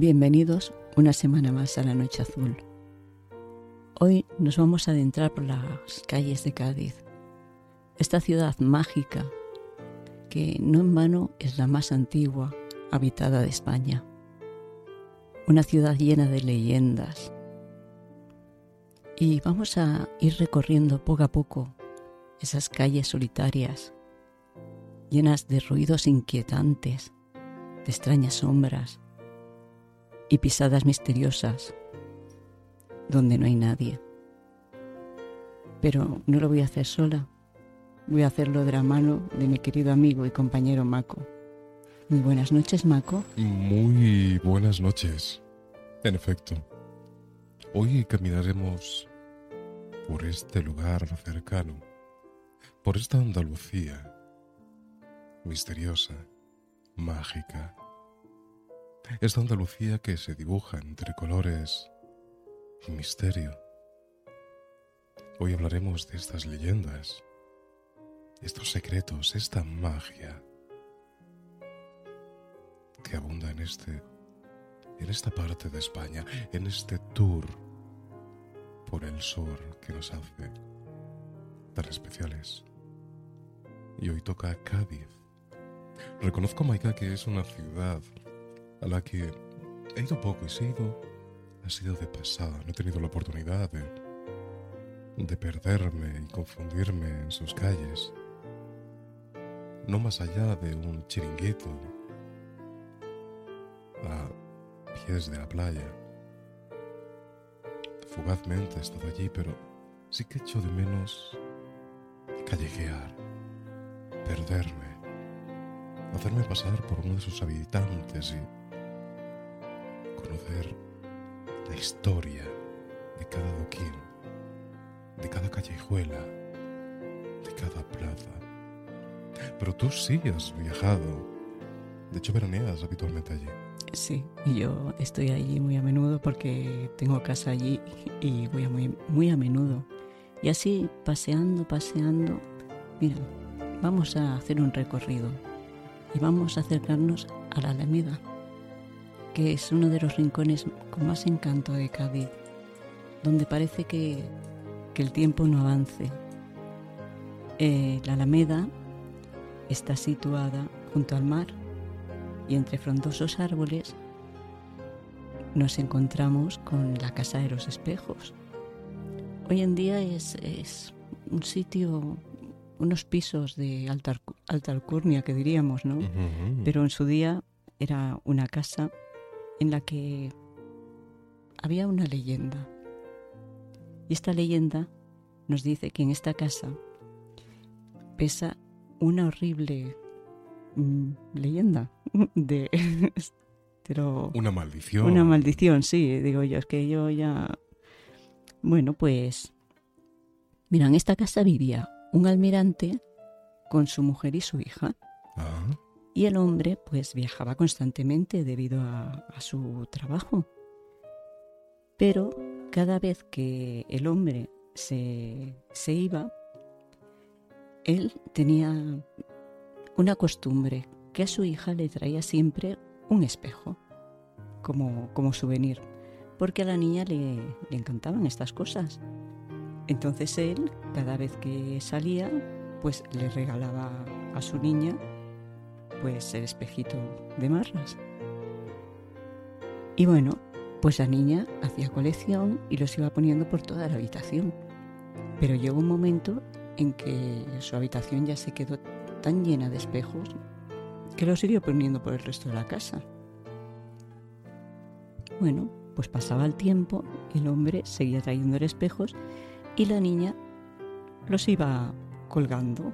Bienvenidos una semana más a la Noche Azul. Hoy nos vamos a adentrar por las calles de Cádiz, esta ciudad mágica que no en vano es la más antigua habitada de España. Una ciudad llena de leyendas. Y vamos a ir recorriendo poco a poco esas calles solitarias, llenas de ruidos inquietantes, de extrañas sombras y pisadas misteriosas donde no hay nadie. Pero no lo voy a hacer sola, voy a hacerlo de la mano de mi querido amigo y compañero Mako. Muy buenas noches, Mako. Muy buenas noches. En efecto, hoy caminaremos por este lugar cercano, por esta Andalucía misteriosa, mágica, esta Andalucía que se dibuja entre colores y misterio. Hoy hablaremos de estas leyendas, estos secretos, esta magia que abunda en este en esta parte de España, en este tour por el sur que nos hace tan especiales. Y hoy toca Cádiz. Reconozco, Maika, que es una ciudad a la que he ido poco y si he ido, ha sido de pasada. No he tenido la oportunidad de, de perderme y confundirme en sus calles. No más allá de un chiringuito a pies de la playa. Fugazmente he estado allí, pero sí que echo de menos callejear, perderme, hacerme pasar por uno de sus habitantes y conocer la historia de cada doquín, de cada callejuela, de cada plaza. Pero tú sí has viajado. De hecho, veraneas habitualmente allí. Sí, yo estoy allí muy a menudo porque tengo casa allí y voy a muy, muy a menudo. Y así, paseando, paseando, mira, vamos a hacer un recorrido y vamos a acercarnos a la Alameda que es uno de los rincones con más encanto de Cádiz, donde parece que, el tiempo no avance. Eh, la Alameda está situada junto al mar y entre frondosos árboles nos encontramos con la Casa de los Espejos. Hoy en día es, un sitio, unos pisos de alta, alta alcurnia que diríamos, ¿no? Pero en su día era una casa en la que había una leyenda. Y esta leyenda nos dice que en esta casa pesa una horrible mm, leyenda de pero una maldición. Una maldición, sí, digo yo, es que yo ya bueno, pues mira, en esta casa vivía un almirante con su mujer y su hija. Ah, Y el hombre pues viajaba constantemente debido a, su trabajo. Pero cada vez que el hombre se, se iba, él tenía una costumbre que a su hija le traía siempre un espejo como, como souvenir, porque a la niña le, le encantaban estas cosas. Entonces él, cada vez que salía, pues le regalaba a su niña pues el espejito de marras. Y bueno, pues la niña hacía colección y los iba poniendo por toda la habitación. Pero llegó un momento en que su habitación ya se quedó tan llena de espejos que los siguió poniendo por el resto de la casa. Bueno, pues pasaba el tiempo, el hombre seguía trayendo espejos y la niña los iba colgando.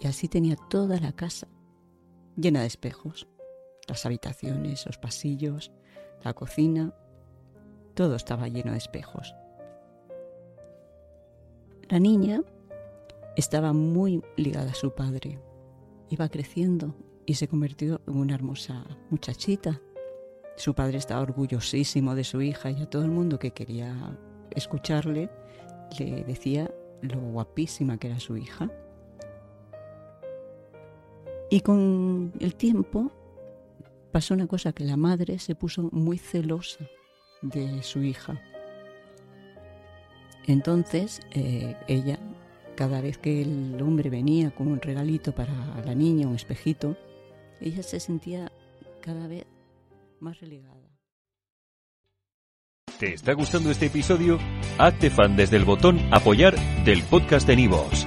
Y así tenía toda la casa llena de espejos. Las habitaciones, los pasillos, la cocina, todo estaba lleno de espejos. La niña estaba muy ligada a su padre. Iba creciendo y se convirtió en una hermosa muchachita. Su padre estaba orgullosísimo de su hija y a todo el mundo que quería escucharle le decía lo guapísima que era su hija. Y con el tiempo pasó una cosa que la madre se puso muy celosa de su hija. Entonces eh, ella, cada vez que el hombre venía con un regalito para la niña, un espejito, ella se sentía cada vez más relegada. ¿Te está gustando este episodio? Hazte fan desde el botón Apoyar del podcast de Nivos.